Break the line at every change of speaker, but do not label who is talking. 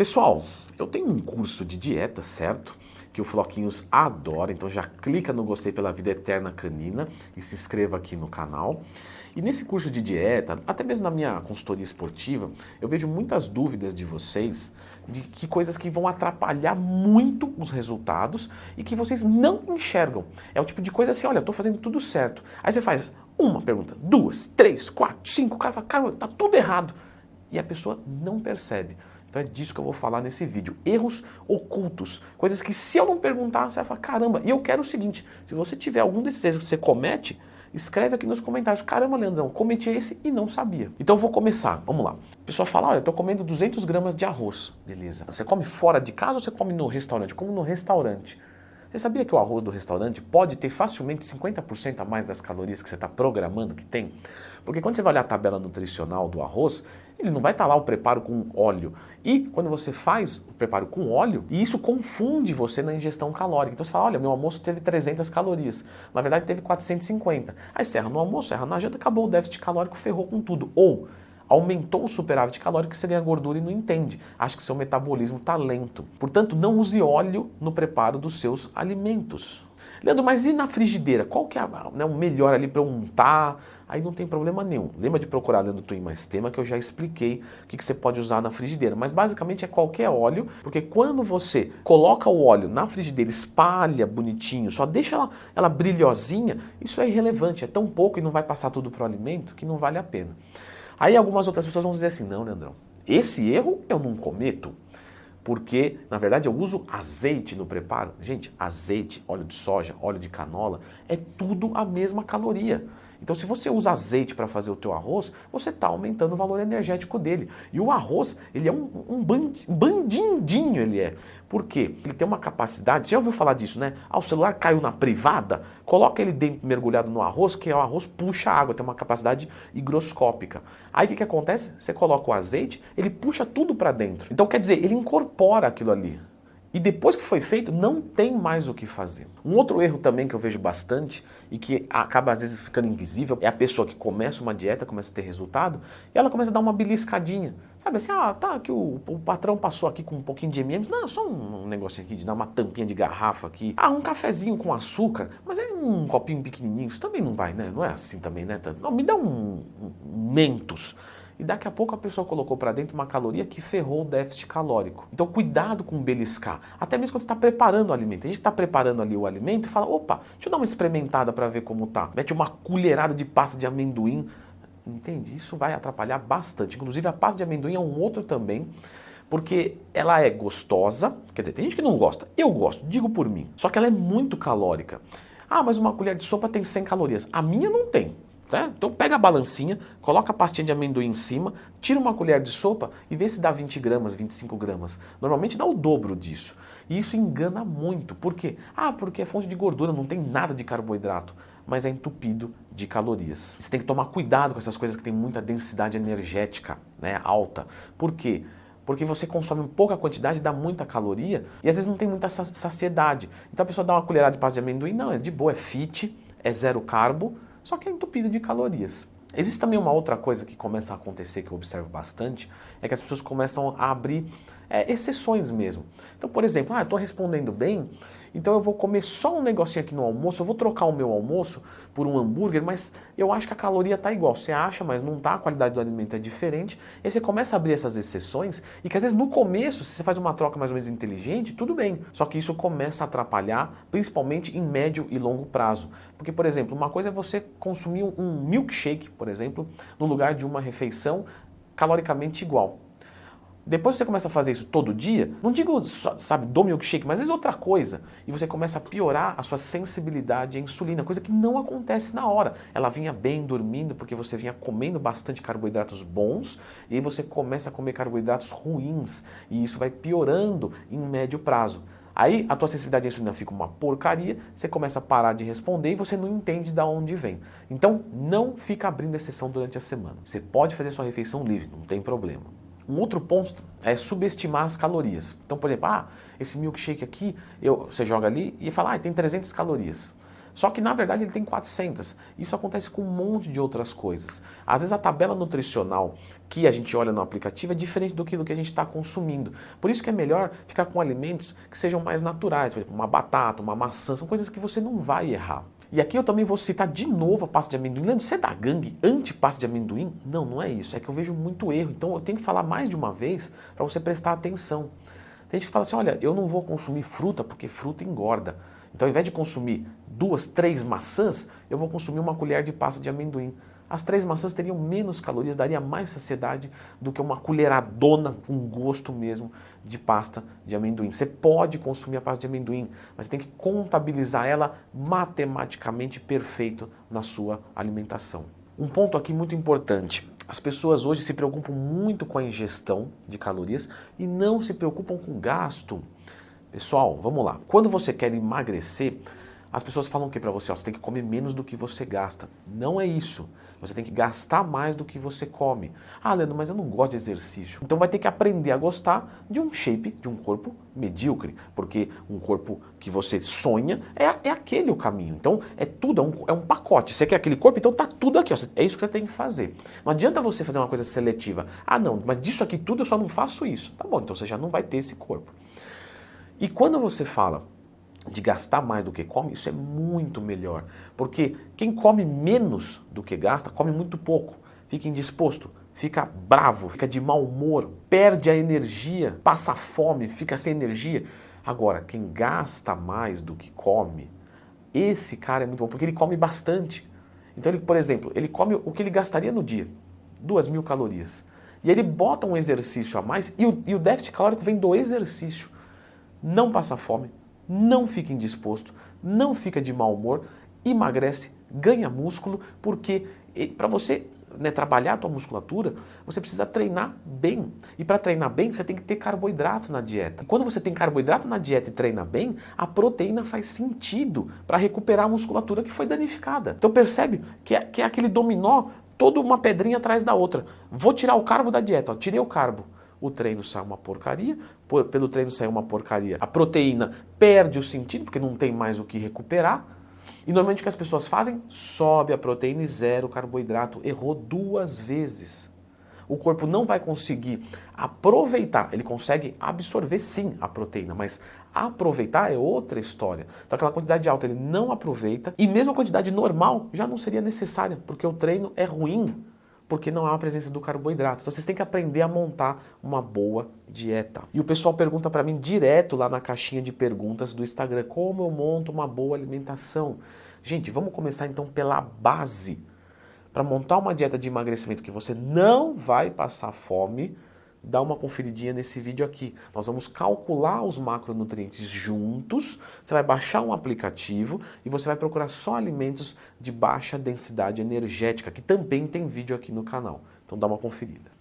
Pessoal, eu tenho um curso de dieta, certo? Que o Floquinhos adora, então já clica no gostei pela vida eterna canina e se inscreva aqui no canal. E nesse curso de dieta, até mesmo na minha consultoria esportiva, eu vejo muitas dúvidas de vocês de que coisas que vão atrapalhar muito os resultados e que vocês não enxergam. É o tipo de coisa assim, olha, eu estou fazendo tudo certo. Aí você faz uma pergunta, duas, três, quatro, cinco, o cara fala, cara, tá tudo errado. E a pessoa não percebe. Então é disso que eu vou falar nesse vídeo. Erros ocultos. Coisas que se eu não perguntar, você vai falar, caramba. E eu quero o seguinte, se você tiver algum desses erros que você comete, escreve aqui nos comentários. Caramba, Leandrão, cometi esse e não sabia. Então vou começar. Vamos lá. A pessoa fala, olha, eu tô comendo 200 gramas de arroz. Beleza. Você come fora de casa ou você come no restaurante? Como no restaurante. Você sabia que o arroz do restaurante pode ter facilmente 50% a mais das calorias que você está programando que tem? Porque quando você vai olhar a tabela nutricional do arroz, ele não vai estar tá lá o preparo com óleo. E quando você faz o preparo com óleo, e isso confunde você na ingestão calórica. Então você fala, olha, meu almoço teve 300 calorias. Na verdade teve 450. Aí você erra no almoço, erra na janta, acabou o déficit calórico, ferrou com tudo. Ou aumentou o superávit calórico que seria a gordura e não entende. Acha que seu metabolismo está lento. Portanto, não use óleo no preparo dos seus alimentos. Leandro, mas e na frigideira? Qual que é né, o melhor ali para untar? Aí não tem problema nenhum. Lembra de procurar do Twin Mais Tema que eu já expliquei o que, que você pode usar na frigideira. Mas basicamente é qualquer óleo, porque quando você coloca o óleo na frigideira, espalha bonitinho, só deixa ela, ela brilhosinha, isso é irrelevante, é tão pouco e não vai passar tudo para o alimento que não vale a pena. Aí algumas outras pessoas vão dizer assim: não, Leandrão, esse erro eu não cometo. Porque, na verdade, eu uso azeite no preparo. Gente, azeite, óleo de soja, óleo de canola, é tudo a mesma caloria. Então, se você usa azeite para fazer o teu arroz, você está aumentando o valor energético dele. E o arroz, ele é um, um bandindinho, ele é. Por quê? Ele tem uma capacidade, você já ouviu falar disso, né? Ah, o celular caiu na privada, coloca ele dentro, mergulhado no arroz, que o arroz puxa água, tem uma capacidade higroscópica. Aí o que, que acontece? Você coloca o azeite, ele puxa tudo para dentro. Então, quer dizer, ele incorpora aquilo ali. E depois que foi feito, não tem mais o que fazer. Um outro erro também que eu vejo bastante e que acaba às vezes ficando invisível é a pessoa que começa uma dieta, começa a ter resultado, e ela começa a dar uma beliscadinha. Sabe assim, ah, tá, que o, o patrão passou aqui com um pouquinho de M&M's, não, só um, um negocinho aqui de dar uma tampinha de garrafa aqui. Ah, um cafezinho com açúcar, mas é um copinho pequenininho, isso também não vai, né? Não é assim também, né? Não, me dá um, um mentos e daqui a pouco a pessoa colocou para dentro uma caloria que ferrou o déficit calórico. Então cuidado com beliscar, até mesmo quando está preparando o alimento. A gente está preparando ali o alimento e fala, opa, deixa eu dar uma experimentada para ver como tá. Mete uma colherada de pasta de amendoim, entende? Isso vai atrapalhar bastante. Inclusive a pasta de amendoim é um outro também, porque ela é gostosa, quer dizer, tem gente que não gosta, eu gosto, digo por mim, só que ela é muito calórica. Ah, mas uma colher de sopa tem 100 calorias. A minha não tem. Né? Então pega a balancinha, coloca a pastinha de amendoim em cima, tira uma colher de sopa e vê se dá 20 gramas, 25 gramas. Normalmente dá o dobro disso. E isso engana muito. Por quê? Ah, porque é fonte de gordura, não tem nada de carboidrato, mas é entupido de calorias. Você tem que tomar cuidado com essas coisas que têm muita densidade energética né, alta. Por quê? Porque você consome pouca quantidade, dá muita caloria e às vezes não tem muita saciedade. Então a pessoa dá uma colherada de pasta de amendoim, não, é de boa, é fit, é zero carbo, só que é entupido de calorias. Existe também uma outra coisa que começa a acontecer que eu observo bastante, é que as pessoas começam a abrir é, exceções mesmo. Então, por exemplo, ah, estou respondendo bem, então eu vou comer só um negocinho aqui no almoço, eu vou trocar o meu almoço por um hambúrguer, mas eu acho que a caloria está igual. Você acha, mas não está, a qualidade do alimento é diferente. E você começa a abrir essas exceções e que às vezes no começo, se você faz uma troca mais ou menos inteligente, tudo bem. Só que isso começa a atrapalhar, principalmente em médio e longo prazo. Porque, por exemplo, uma coisa é você consumir um milkshake, por exemplo, no lugar de uma refeição caloricamente igual. Depois você começa a fazer isso todo dia, não digo, sabe, do milkshake, mas às vezes outra coisa, e você começa a piorar a sua sensibilidade à insulina, coisa que não acontece na hora. Ela vinha bem dormindo porque você vinha comendo bastante carboidratos bons, e aí você começa a comer carboidratos ruins, e isso vai piorando em médio prazo. Aí a tua sensibilidade à insulina fica uma porcaria, você começa a parar de responder e você não entende de onde vem. Então não fica abrindo exceção durante a semana. Você pode fazer sua refeição livre, não tem problema. Um outro ponto é subestimar as calorias. Então, por exemplo, ah, esse milkshake aqui, eu, você joga ali e fala, ah, tem 300 calorias. Só que na verdade ele tem 400. Isso acontece com um monte de outras coisas. Às vezes a tabela nutricional que a gente olha no aplicativo é diferente do que, a gente está consumindo. Por isso que é melhor ficar com alimentos que sejam mais naturais, por exemplo, uma batata, uma maçã, são coisas que você não vai errar. E aqui eu também vou citar de novo a pasta de amendoim. Leandro, você é da gangue anti-pasta de amendoim? Não, não é isso. É que eu vejo muito erro. Então eu tenho que falar mais de uma vez para você prestar atenção. Tem gente que fala assim, olha, eu não vou consumir fruta porque fruta engorda. Então ao invés de consumir duas, três maçãs, eu vou consumir uma colher de pasta de amendoim. As três maçãs teriam menos calorias, daria mais saciedade do que uma colheradona com gosto mesmo de pasta de amendoim. Você pode consumir a pasta de amendoim, mas tem que contabilizar ela matematicamente perfeito na sua alimentação. Um ponto aqui muito importante. As pessoas hoje se preocupam muito com a ingestão de calorias e não se preocupam com o gasto. Pessoal, vamos lá. Quando você quer emagrecer, as pessoas falam o que para você? Ó, você tem que comer menos do que você gasta. Não é isso. Você tem que gastar mais do que você come. Ah, Leandro, mas eu não gosto de exercício. Então vai ter que aprender a gostar de um shape, de um corpo medíocre. Porque um corpo que você sonha é, é aquele o caminho. Então é tudo, é um, é um pacote. Você quer aquele corpo, então tá tudo aqui. Ó. É isso que você tem que fazer. Não adianta você fazer uma coisa seletiva. Ah, não, mas disso aqui tudo eu só não faço isso. Tá bom, então você já não vai ter esse corpo. E quando você fala de gastar mais do que come, isso é muito melhor. Porque quem come menos do que gasta, come muito pouco, fica indisposto, fica bravo, fica de mau humor, perde a energia, passa fome, fica sem energia. Agora, quem gasta mais do que come, esse cara é muito bom, porque ele come bastante. Então, ele, por exemplo, ele come o que ele gastaria no dia, duas mil calorias. E ele bota um exercício a mais, e o, e o déficit calórico vem do exercício. Não passa fome, não fica indisposto, não fica de mau humor, emagrece, ganha músculo, porque para você né, trabalhar a tua musculatura, você precisa treinar bem. E para treinar bem, você tem que ter carboidrato na dieta. Quando você tem carboidrato na dieta e treina bem, a proteína faz sentido para recuperar a musculatura que foi danificada. Então percebe que é, que é aquele dominó, toda uma pedrinha atrás da outra. Vou tirar o carbo da dieta, ó, tirei o carbo o treino sai uma porcaria, pelo treino sai uma porcaria. A proteína perde o sentido, porque não tem mais o que recuperar. E normalmente o que as pessoas fazem? Sobe a proteína e zero o carboidrato. Errou duas vezes. O corpo não vai conseguir aproveitar, ele consegue absorver sim a proteína, mas aproveitar é outra história. Então aquela quantidade alta ele não aproveita e mesmo a quantidade normal já não seria necessária, porque o treino é ruim porque não há a presença do carboidrato. Então vocês têm que aprender a montar uma boa dieta. E o pessoal pergunta para mim direto lá na caixinha de perguntas do Instagram, como eu monto uma boa alimentação? Gente, vamos começar então pela base. Para montar uma dieta de emagrecimento que você não vai passar fome, dá uma conferidinha nesse vídeo aqui. Nós vamos calcular os macronutrientes juntos. Você vai baixar um aplicativo e você vai procurar só alimentos de baixa densidade energética, que também tem vídeo aqui no canal. Então dá uma conferida.